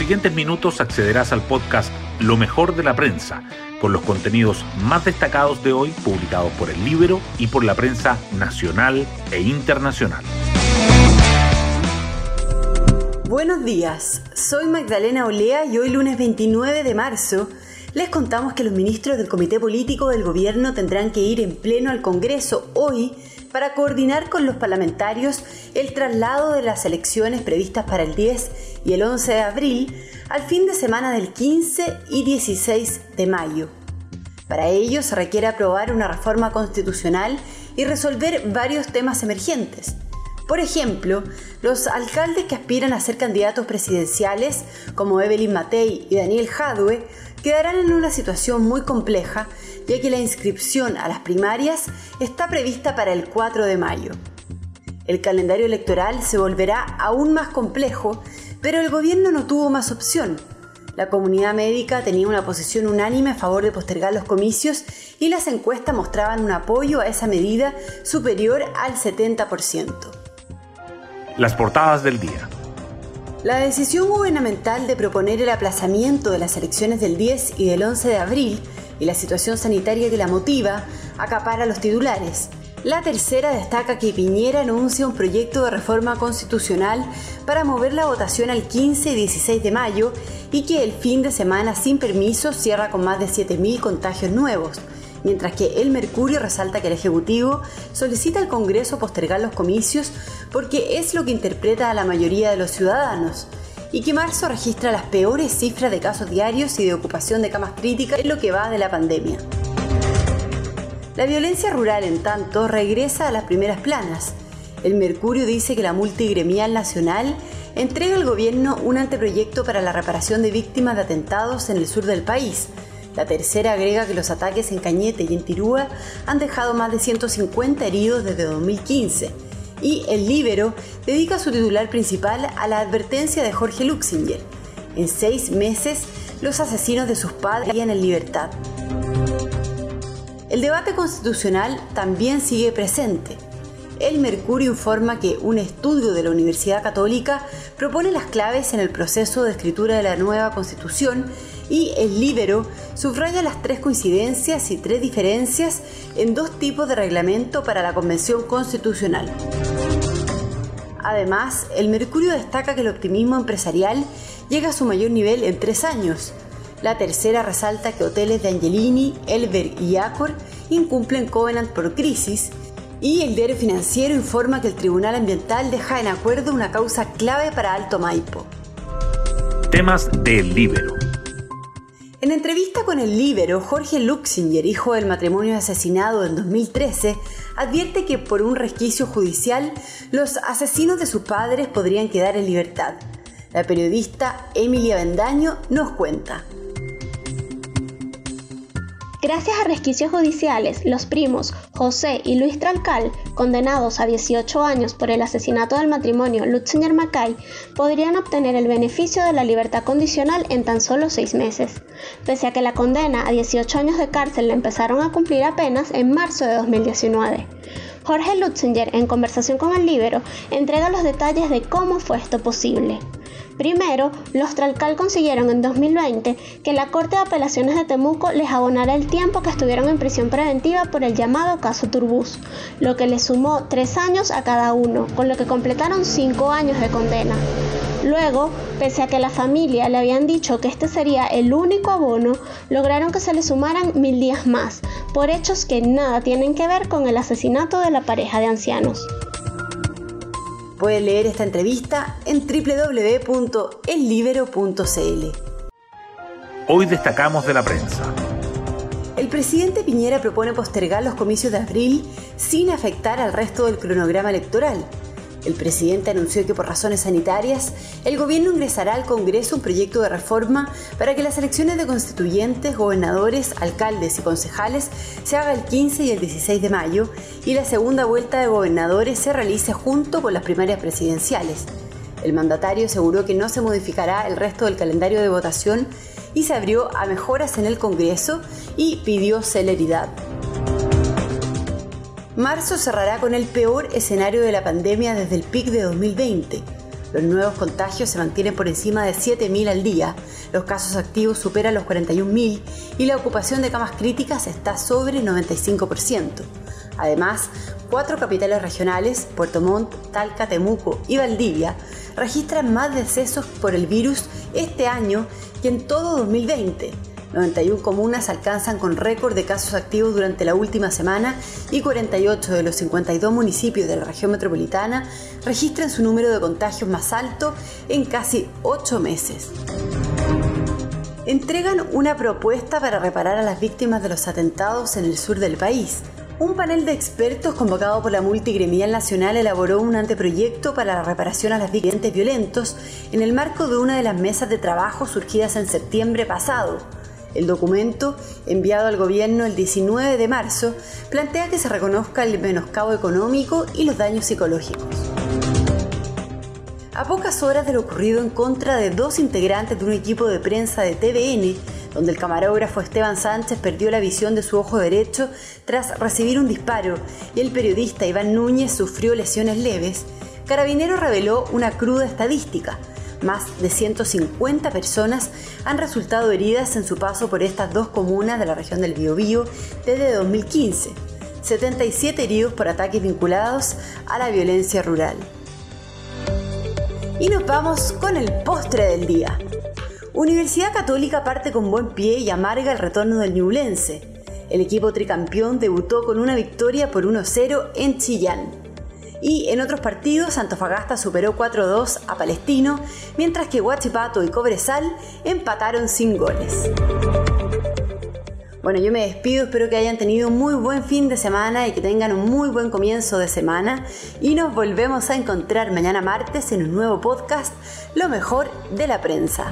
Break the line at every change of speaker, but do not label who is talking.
siguientes minutos accederás al podcast Lo mejor de la prensa, con los contenidos más destacados de hoy publicados por el Libro y por la prensa nacional e internacional.
Buenos días, soy Magdalena Olea y hoy lunes 29 de marzo les contamos que los ministros del Comité Político del Gobierno tendrán que ir en pleno al Congreso hoy para coordinar con los parlamentarios el traslado de las elecciones previstas para el 10 y el 11 de abril al fin de semana del 15 y 16 de mayo. Para ello se requiere aprobar una reforma constitucional y resolver varios temas emergentes. Por ejemplo, los alcaldes que aspiran a ser candidatos presidenciales, como Evelyn Matei y Daniel Jadwe, quedarán en una situación muy compleja, ya que la inscripción a las primarias está prevista para el 4 de mayo. El calendario electoral se volverá aún más complejo, pero el gobierno no tuvo más opción. La comunidad médica tenía una posición unánime a favor de postergar los comicios y las encuestas mostraban un apoyo a esa medida superior al 70%.
Las portadas del día.
La decisión gubernamental de proponer el aplazamiento de las elecciones del 10 y del 11 de abril y la situación sanitaria que la motiva acapara los titulares. La tercera destaca que Piñera anuncia un proyecto de reforma constitucional para mover la votación al 15 y 16 de mayo y que el fin de semana sin permiso cierra con más de 7.000 contagios nuevos mientras que el Mercurio resalta que el Ejecutivo solicita al Congreso postergar los comicios porque es lo que interpreta a la mayoría de los ciudadanos y que marzo registra las peores cifras de casos diarios y de ocupación de camas críticas en lo que va de la pandemia. La violencia rural, en tanto, regresa a las primeras planas. El Mercurio dice que la multigremial nacional entrega al gobierno un anteproyecto para la reparación de víctimas de atentados en el sur del país, la tercera agrega que los ataques en Cañete y en Tirúa han dejado más de 150 heridos desde 2015. Y el Libero dedica su titular principal a la advertencia de Jorge Luxinger. En seis meses, los asesinos de sus padres estarían en libertad. El debate constitucional también sigue presente. El Mercurio informa que un estudio de la Universidad Católica propone las claves en el proceso de escritura de la nueva Constitución y el Libero subraya las tres coincidencias y tres diferencias en dos tipos de reglamento para la Convención Constitucional. Además, el Mercurio destaca que el optimismo empresarial llega a su mayor nivel en tres años. La tercera resalta que hoteles de Angelini, Elber y Accor incumplen Covenant por crisis y el diario financiero informa que el Tribunal Ambiental deja en acuerdo una causa clave para Alto Maipo.
Temas del Libero.
En entrevista con el Libero, Jorge Luxinger, hijo del matrimonio asesinado en 2013, advierte que por un resquicio judicial los asesinos de sus padres podrían quedar en libertad. La periodista Emilia Bendaño nos cuenta.
Gracias a resquicios judiciales, los primos José y Luis Tralcal, condenados a 18 años por el asesinato del matrimonio Lutzinger Mackay, podrían obtener el beneficio de la libertad condicional en tan solo seis meses, pese a que la condena a 18 años de cárcel la empezaron a cumplir apenas en marzo de 2019. Jorge Lutzinger, en conversación con el Libero, entrega los detalles de cómo fue esto posible. Primero, los Tralcal consiguieron en 2020 que la Corte de Apelaciones de Temuco les abonara el tiempo que estuvieron en prisión preventiva por el llamado caso Turbus, lo que les sumó tres años a cada uno, con lo que completaron cinco años de condena. Luego, pese a que la familia le habían dicho que este sería el único abono, lograron que se le sumaran mil días más, por hechos que nada tienen que ver con el asesinato de la pareja de ancianos.
Puede leer esta entrevista en www.ellibero.cl.
Hoy destacamos de la prensa.
El presidente Piñera propone postergar los comicios de abril sin afectar al resto del cronograma electoral. El presidente anunció que por razones sanitarias, el gobierno ingresará al Congreso un proyecto de reforma para que las elecciones de constituyentes, gobernadores, alcaldes y concejales se haga el 15 y el 16 de mayo y la segunda vuelta de gobernadores se realice junto con las primarias presidenciales. El mandatario aseguró que no se modificará el resto del calendario de votación y se abrió a mejoras en el Congreso y pidió celeridad. Marzo cerrará con el peor escenario de la pandemia desde el pic de 2020. Los nuevos contagios se mantienen por encima de 7.000 al día, los casos activos superan los 41.000 y la ocupación de camas críticas está sobre el 95%. Además, cuatro capitales regionales, Puerto Montt, Talca, Temuco y Valdivia, registran más decesos por el virus este año que en todo 2020 91 comunas alcanzan con récord de casos activos durante la última semana y 48 de los 52 municipios de la región metropolitana registran su número de contagios más alto en casi 8 meses. Entregan una propuesta para reparar a las víctimas de los atentados en el sur del país. Un panel de expertos convocado por la Multigremial Nacional elaboró un anteproyecto para la reparación a las víctimas violentos en el marco de una de las mesas de trabajo surgidas en septiembre pasado. El documento, enviado al gobierno el 19 de marzo, plantea que se reconozca el menoscabo económico y los daños psicológicos. A pocas horas de lo ocurrido en contra de dos integrantes de un equipo de prensa de TVN, donde el camarógrafo Esteban Sánchez perdió la visión de su ojo derecho tras recibir un disparo y el periodista Iván Núñez sufrió lesiones leves, Carabinero reveló una cruda estadística más de 150 personas han resultado heridas en su paso por estas dos comunas de la región del Biobío desde 2015. 77 heridos por ataques vinculados a la violencia rural. Y nos vamos con el postre del día. Universidad Católica parte con buen pie y amarga el retorno del Ñublense. El equipo tricampeón debutó con una victoria por 1-0 en Chillán. Y en otros partidos, Antofagasta superó 4-2 a Palestino, mientras que Huachipato y Cobresal empataron sin goles. Bueno, yo me despido, espero que hayan tenido un muy buen fin de semana y que tengan un muy buen comienzo de semana. Y nos volvemos a encontrar mañana martes en un nuevo podcast, Lo mejor de la prensa.